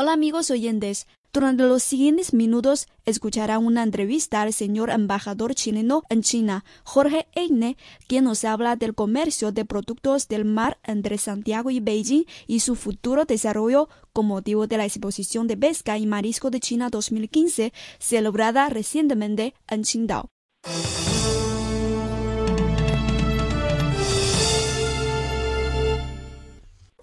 Hola amigos oyentes. Durante los siguientes minutos escuchará una entrevista al señor embajador chileno en China, Jorge Eine, quien nos habla del comercio de productos del mar entre Santiago y Beijing y su futuro desarrollo con motivo de la exposición de pesca y marisco de China 2015 celebrada recientemente en Qingdao.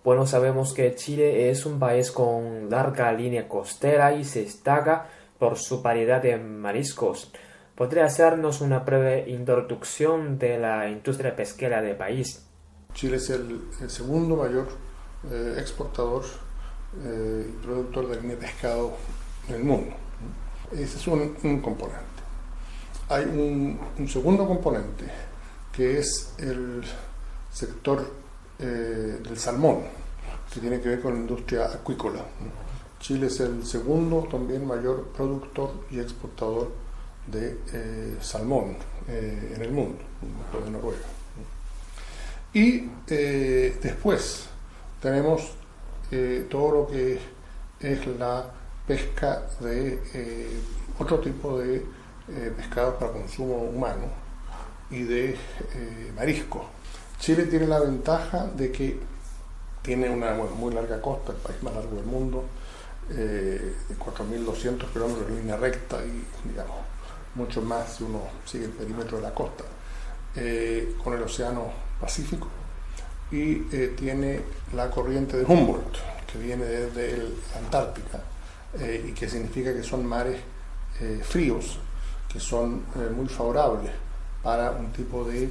Bueno, sabemos que Chile es un país con larga línea costera y se destaca por su variedad de mariscos. ¿Podría hacernos una breve introducción de la industria pesquera del país? Chile es el, segundo mayor eh, exportador eh, y productor de línea de pescado en el mundo. Ese es un, componente. Hay un, segundo componente que es el sector eh, del salmón, que tiene que ver con la industria acuícola. Chile es el segundo también mayor productor y exportador de eh, salmón eh, en el mundo, de Noruega. Y después tenemos todo lo que es la pesca de otro tipo de pescados para consumo humano y de marisco Chile tiene la ventaja de que tiene una muy larga costa, el país más largo del mundo, eh, 4.200 kilómetros de línea recta y, digamos, mucho más si uno sigue el perímetro de la costa, eh, con el Océano Pacífico, y eh, tiene la corriente de Humboldt, que viene desde la Antártica, eh, y que significa que son mares fríos, que son muy favorables para un tipo de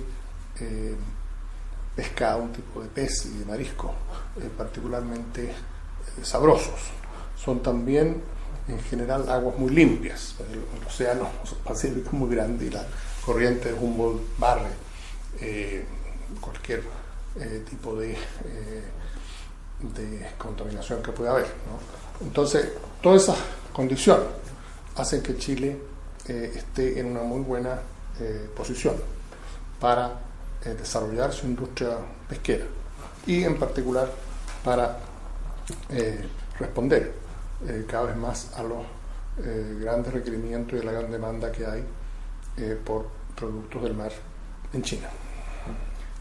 pescado, un tipo de pez y de marisco eh, particularmente eh, sabrosos. Son también en general aguas muy limpias. El, océano Pacífico es muy grande y la corriente de Humboldt barre eh, cualquier tipo de, de, contaminación que pueda haber. Entonces, todas esas condiciones hacen que Chile esté en una muy buena posición para eh, desarrollar su industria pesquera y en particular para eh, responder eh, cada vez más a los grandes requerimientos y a la gran demanda que hay por productos del mar en China.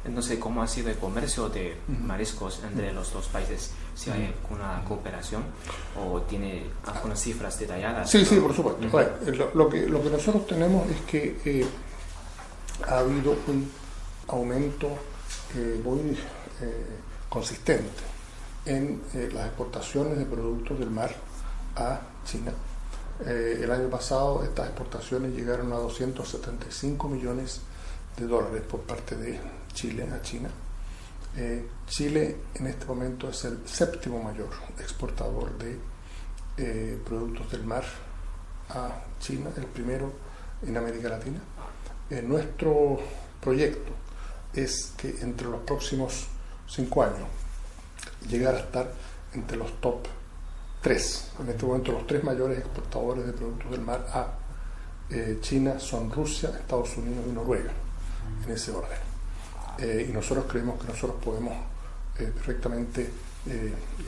Entonces, ¿cómo ha sido el comercio de mariscos entre los dos países? ¿Si hay alguna cooperación o tiene algunas cifras detalladas? Sí, sí, por supuesto. lo, que, lo que nosotros tenemos es que ha habido un aumento eh, muy eh, consistente en eh, las exportaciones de productos del mar a China. el año pasado estas exportaciones llegaron a 275 millones de dólares por parte de Chile a China. Chile en este momento es el séptimo mayor exportador de productos del mar a China, el primero en América Latina. nuestro proyecto es que entre los próximos cinco años llegar a estar entre los top tres. En este momento los tres mayores exportadores de productos del mar a eh, China son Rusia, Estados Unidos y Noruega, en ese orden. Eh, y nosotros creemos que nosotros podemos eh, perfectamente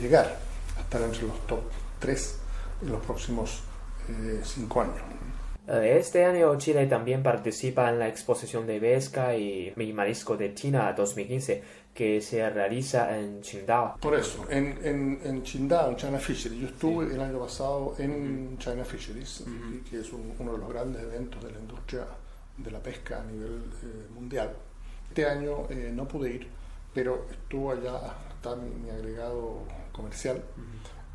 llegar a estar entre los top tres en los próximos cinco años. Eh, este año Chile también participa en la exposición de pesca y marisco de China 2015 que se realiza en Qingdao. Por eso, en, en, en Qingdao, en China Fisheries. Yo estuve el año pasado en China Fisheries, que es uno de los grandes eventos de la industria de la pesca a nivel eh, mundial. Este año eh, no pude ir, pero estuvo allá, está mi, agregado comercial.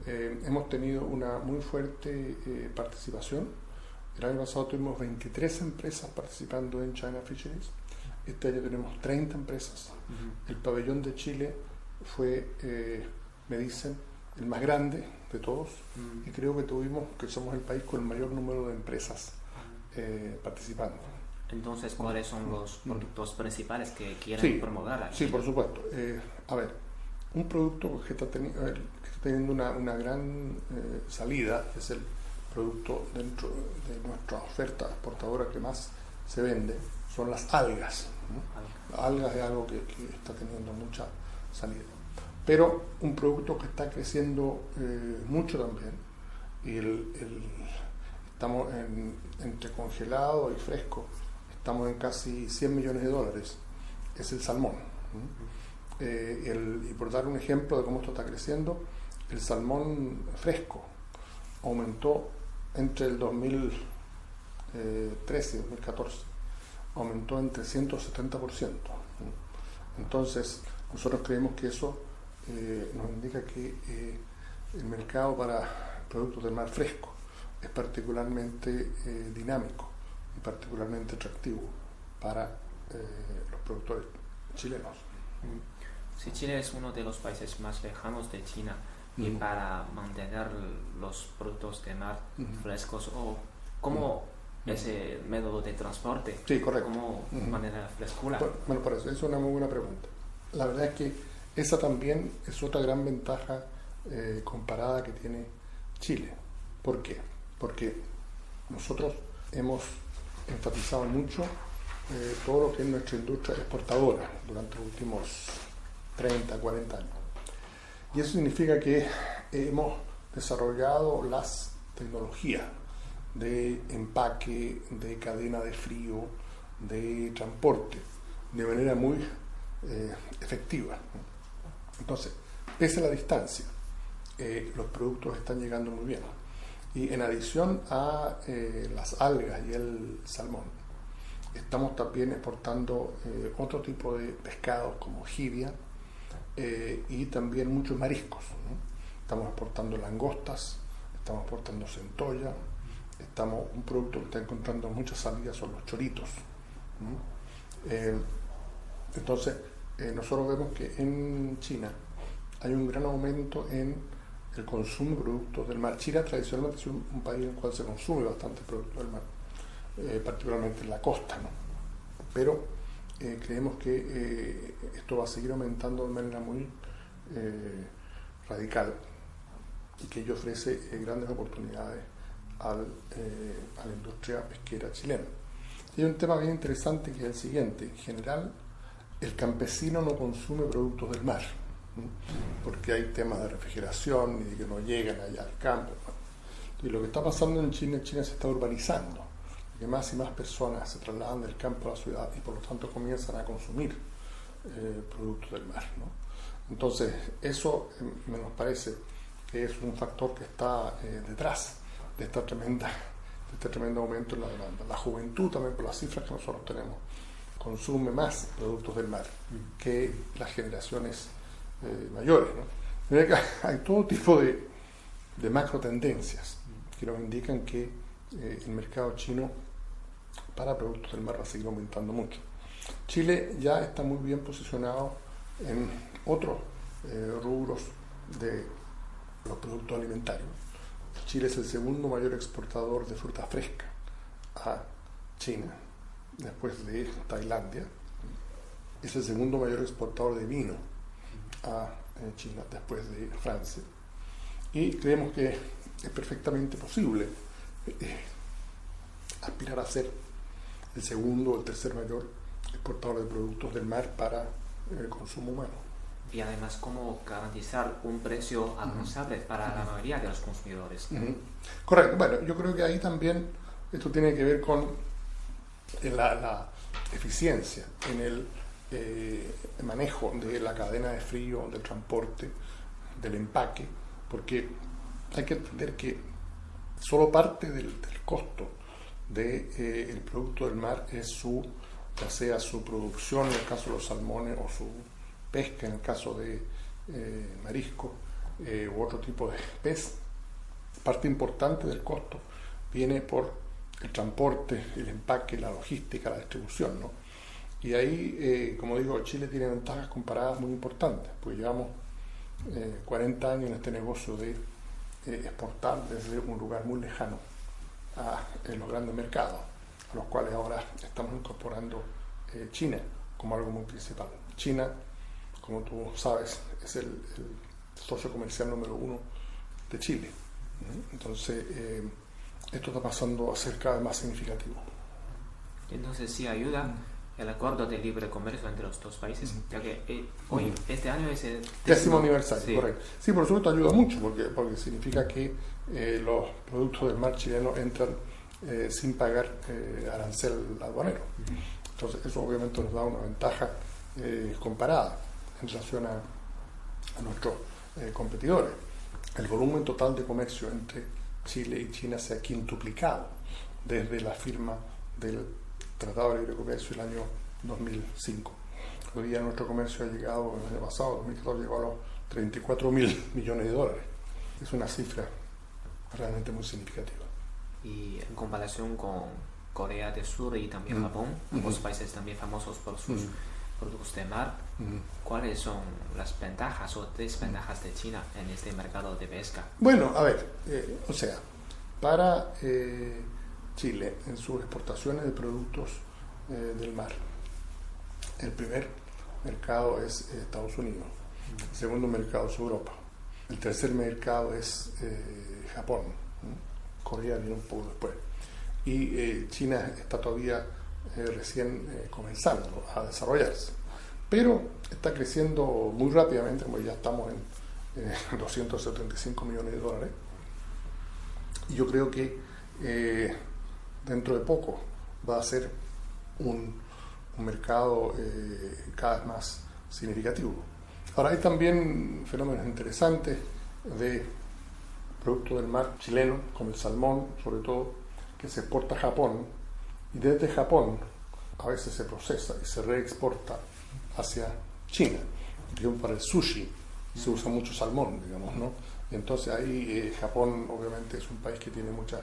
hemos tenido una muy fuerte participación el año pasado tuvimos 23 empresas participando en China Fisheries. Este año tenemos 30 empresas. El pabellón de Chile fue, eh, me dicen, el más grande de todos. Y creo que tuvimos, que somos el país con el mayor número de empresas eh, participando. Entonces, ¿cuáles son los productos principales que quieren promover? Sí, por supuesto. Eh, a ver, un producto que está, teniendo una, una gran salida es el producto dentro de nuestra oferta exportadora que más se vende son las algas. Algas es algo que, está teniendo mucha salida. pero un producto que está creciendo eh, mucho también. Y el, estamos entre congelado y fresco, estamos en casi 100 millones de dólares, es el salmón. Eh, y por dar un ejemplo de cómo esto está creciendo, el salmón fresco aumentó entre el 2013 y 2014, aumentó en 370%. Entonces, nosotros creemos que eso eh, nos indica que eh, el mercado para productos del mar fresco es particularmente eh, dinámico y particularmente atractivo para los productores chilenos. Si Chile es uno de los países más lejanos de China y para mantener los productos de mar frescos o cómo ese método de transporte, sí, correcto. cómo manera frescura. Bueno, por eso es una muy buena pregunta. La verdad es que esa también es otra gran ventaja eh, comparada que tiene Chile. ¿Por qué? Porque nosotros hemos enfatizado mucho eh, todo lo que es nuestra industria exportadora durante los últimos 30, 40 años. Y eso significa que hemos desarrollado las tecnologías de empaque, de cadena de frío, de transporte, de manera muy eh, efectiva. Entonces, pese a la distancia, eh, los productos están llegando muy bien. Y en adición a eh, las algas y el salmón, estamos también exportando eh, otro tipo de pescados como jibia y también muchos mariscos. Estamos exportando langostas, estamos exportando centolla, estamos, un producto que está encontrando muchas salidas son los choritos. entonces, eh, nosotros vemos que en China hay un gran aumento en el consumo de productos del mar. China tradicionalmente es un, país en el cual se consume bastante productos del mar, eh, particularmente en la costa, ¿no? pero eh, creemos que esto va a seguir aumentando de manera muy radical y que ello ofrece grandes oportunidades al, a la industria pesquera chilena. Hay un tema bien interesante que es el siguiente. En general, el campesino no consume productos del mar, porque hay temas de refrigeración y de que no llegan allá al campo. Y lo que está pasando en China, China se está urbanizando, que más y más personas se trasladan del campo a la ciudad y por lo tanto comienzan a consumir eh, productos del mar. Entonces, eso me nos parece que es un factor que está eh, detrás de esta tremenda este tremendo aumento en la demanda. La juventud también, por las cifras que nosotros tenemos, consume más productos del mar que las generaciones eh, mayores. Hay todo tipo de, de, macro tendencias que nos indican que eh, el mercado chino para productos del mar va a seguir aumentando mucho. Chile ya está muy bien posicionado en otros eh, rubros de los productos alimentarios. Chile es el segundo mayor exportador de fruta fresca a China después de Tailandia, es el segundo mayor exportador de vino a eh, China después de Francia. Y creemos que es perfectamente posible eh, aspirar a ser el segundo o el tercer mayor exportador de productos del mar para el consumo humano. Y además, ¿cómo garantizar un precio alcanzable para la mayoría de los consumidores? Correcto. Bueno, yo creo que ahí también esto tiene que ver con la, la eficiencia en el eh, manejo de la cadena de frío, del transporte, del empaque, porque hay que entender que solo parte del, costo del de, eh, producto del mar es su, ya sea su producción en el caso de los salmones o su pesca en el caso de eh, marisco u otro tipo de pez. Parte importante del costo viene por el transporte, el empaque, la logística, la distribución. ¿no? Y ahí, eh, como digo, Chile tiene ventajas comparadas muy importantes, pues llevamos 40 eh, años en este negocio de eh, exportar desde un lugar muy lejano a los grandes mercados, a los cuales ahora estamos incorporando China como algo muy principal. China, como tú sabes, es el, socio comercial número uno de Chile. Entonces, esto está pasando a ser cada vez más significativo. Entonces sí ayuda el acuerdo de libre comercio entre los dos países, ya que eh, hoy, este año es el décimo, aniversario, sí. correcto. Sí, por supuesto ayuda mucho porque, porque significa que eh, los productos del mar chileno entran eh, sin pagar arancel aduanero. Entonces eso obviamente nos da una ventaja comparada en relación a, a nuestros competidores. El volumen total de comercio entre Chile y China se ha quintuplicado desde la firma del Tratado de Libre Comercio el año 2005. Hoy día nuestro comercio ha llegado, el año pasado, 2014, llegó a los 34 mil millones de dólares. Es una cifra realmente muy significativa. Y en comparación con Corea del Sur y también mm. Japón, ambos países también famosos por sus productos de mar, ¿cuáles son las ventajas o desventajas de China en este mercado de pesca? Bueno, a ver, eh, o sea, para eh, Chile en sus exportaciones de productos eh, del mar. El primer mercado es eh, Estados Unidos, el segundo mercado es Europa, el tercer mercado es eh, Japón, Corea viene un poco después, y China está todavía recién comenzando a desarrollarse, pero está creciendo muy rápidamente, como ya estamos en 275 millones de dólares, y yo creo que dentro de poco va a ser un, mercado eh, cada vez más significativo. Ahora hay también fenómenos interesantes de productos del mar chileno, como el salmón, sobre todo, que se exporta a Japón y desde Japón a veces se procesa y se reexporta hacia China. para el sushi se usa mucho salmón, digamos, ¿no? entonces ahí eh, Japón obviamente es un país que tiene muchas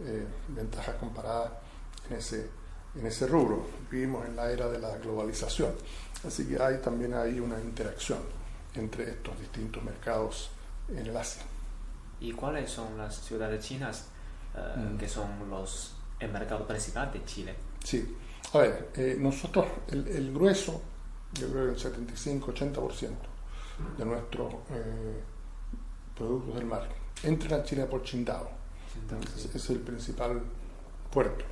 eh, ventajas comparadas en ese, en ese rubro. Vivimos en la era de la globalización, así que hay también hay una interacción entre estos distintos mercados en el Asia. ¿Y cuáles son las ciudades chinas eh, mm. que son los, el mercado principal de Chile? Sí, a ver, eh, nosotros el, grueso, yo creo que el 75-80% de nuestros productos del mar entran a Chile por Es el principal puerto.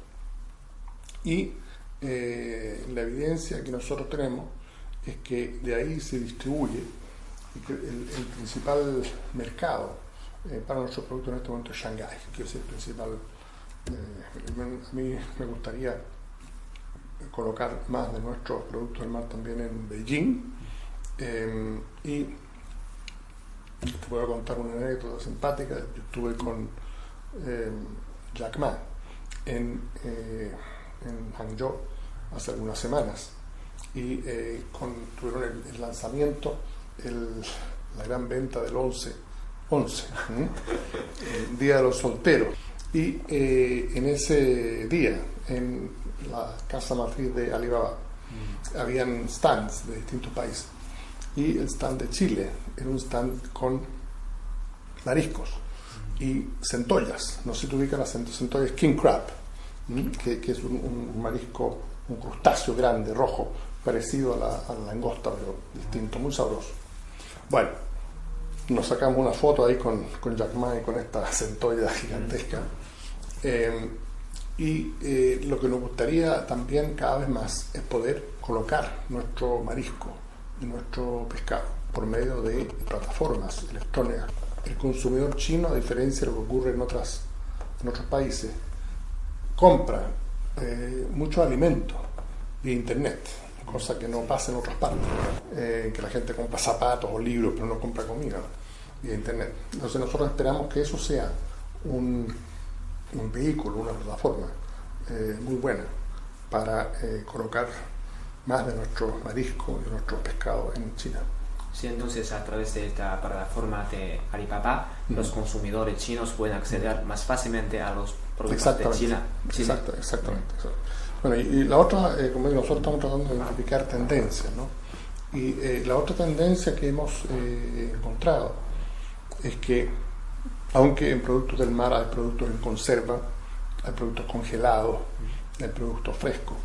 Y eh, la evidencia que nosotros tenemos es que de ahí se distribuye el, principal mercado eh, para nuestros productos en este momento es Shanghái, que es el principal. Eh, a mí me gustaría colocar más de nuestros productos del mar también en Beijing. y te a contar una anécdota simpática. Yo estuve con eh, Jack Ma en, eh, en, Hangzhou hace algunas semanas y eh, tuvieron el, lanzamiento, la gran venta del 11, 11 el Día de los Solteros. Y en ese día, en la casa matriz de Alibaba, mm. habían stands de distintos países. Y el stand de Chile era un stand con mariscos y centollas. No sé si tú ubicas las centollas king crab, que, es un, marisco, un crustáceo grande, rojo, parecido a la, langosta, pero distinto, muy sabroso. Bueno, nos sacamos una foto ahí con, con Jack y con esta centolla gigantesca. Eh, y eh, lo que nos gustaría también cada vez más es poder colocar nuestro marisco y nuestro pescado por medio de plataformas electrónicas el consumidor chino, a diferencia de lo que ocurre en, otras, en otros países, compra eh, mucho alimento vía internet, cosa que no pasa en otras partes, eh, que la gente compra zapatos o libros, pero no compra comida vía internet. Entonces nosotros esperamos que eso sea un, un vehículo, una plataforma eh, muy buena para colocar más de nuestro marisco y nuestro pescado en China. Sí, entonces a través de esta plataforma de Alibaba, los consumidores chinos pueden acceder más fácilmente a los productos de China. Exacto, exactamente. Bueno, y, la otra, eh, como digo, nosotros estamos tratando de identificar tendencias, ¿no? Y eh, la otra tendencia que hemos eh, encontrado es que, aunque en productos del mar hay productos en conserva, hay productos congelados, hay productos frescos,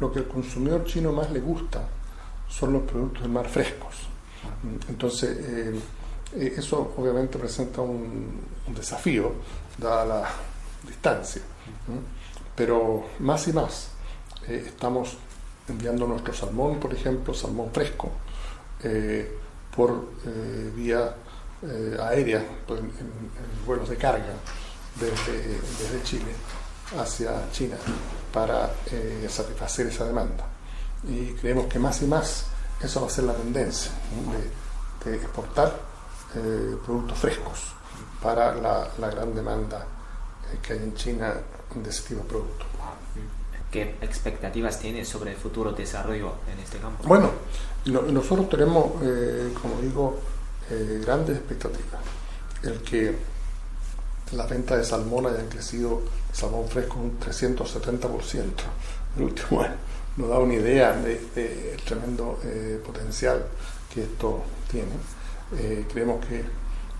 lo que al consumidor chino más le gusta son los productos del mar frescos. Entonces, eh, eh, eso obviamente presenta un, desafío, dada la distancia. Pero más y más, estamos enviando nuestro salmón, por ejemplo, salmón fresco, por vía aérea, pues, en, vuelos de carga desde Chile hacia China para satisfacer esa demanda. Y creemos que más y más eso va a ser la tendencia de, exportar eh, productos frescos para la, gran demanda eh, que hay en China de ese tipo de productos. ¿Qué expectativas tiene sobre el futuro desarrollo en este campo? Bueno, nosotros tenemos, eh, como digo, grandes expectativas. El que la venta de salmón haya crecido, salmón fresco, un 370% el último año nos da una idea del de, tremendo eh, potencial que esto tiene. Eh, creemos que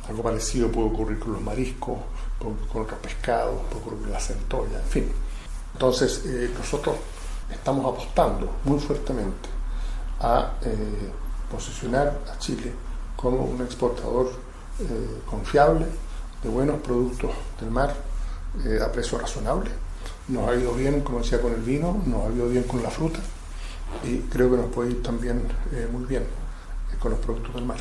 algo parecido puede ocurrir con los mariscos, con, otros pescados, puede ocurrir con la centolla, en fin. Entonces, eh, nosotros estamos apostando muy fuertemente a posicionar a Chile como un exportador confiable de buenos productos del mar a precio razonable nos ha ido bien, como decía, con el vino, nos ha ido bien con la fruta y creo que nos puede ir también eh, muy bien eh, con los productos del mar.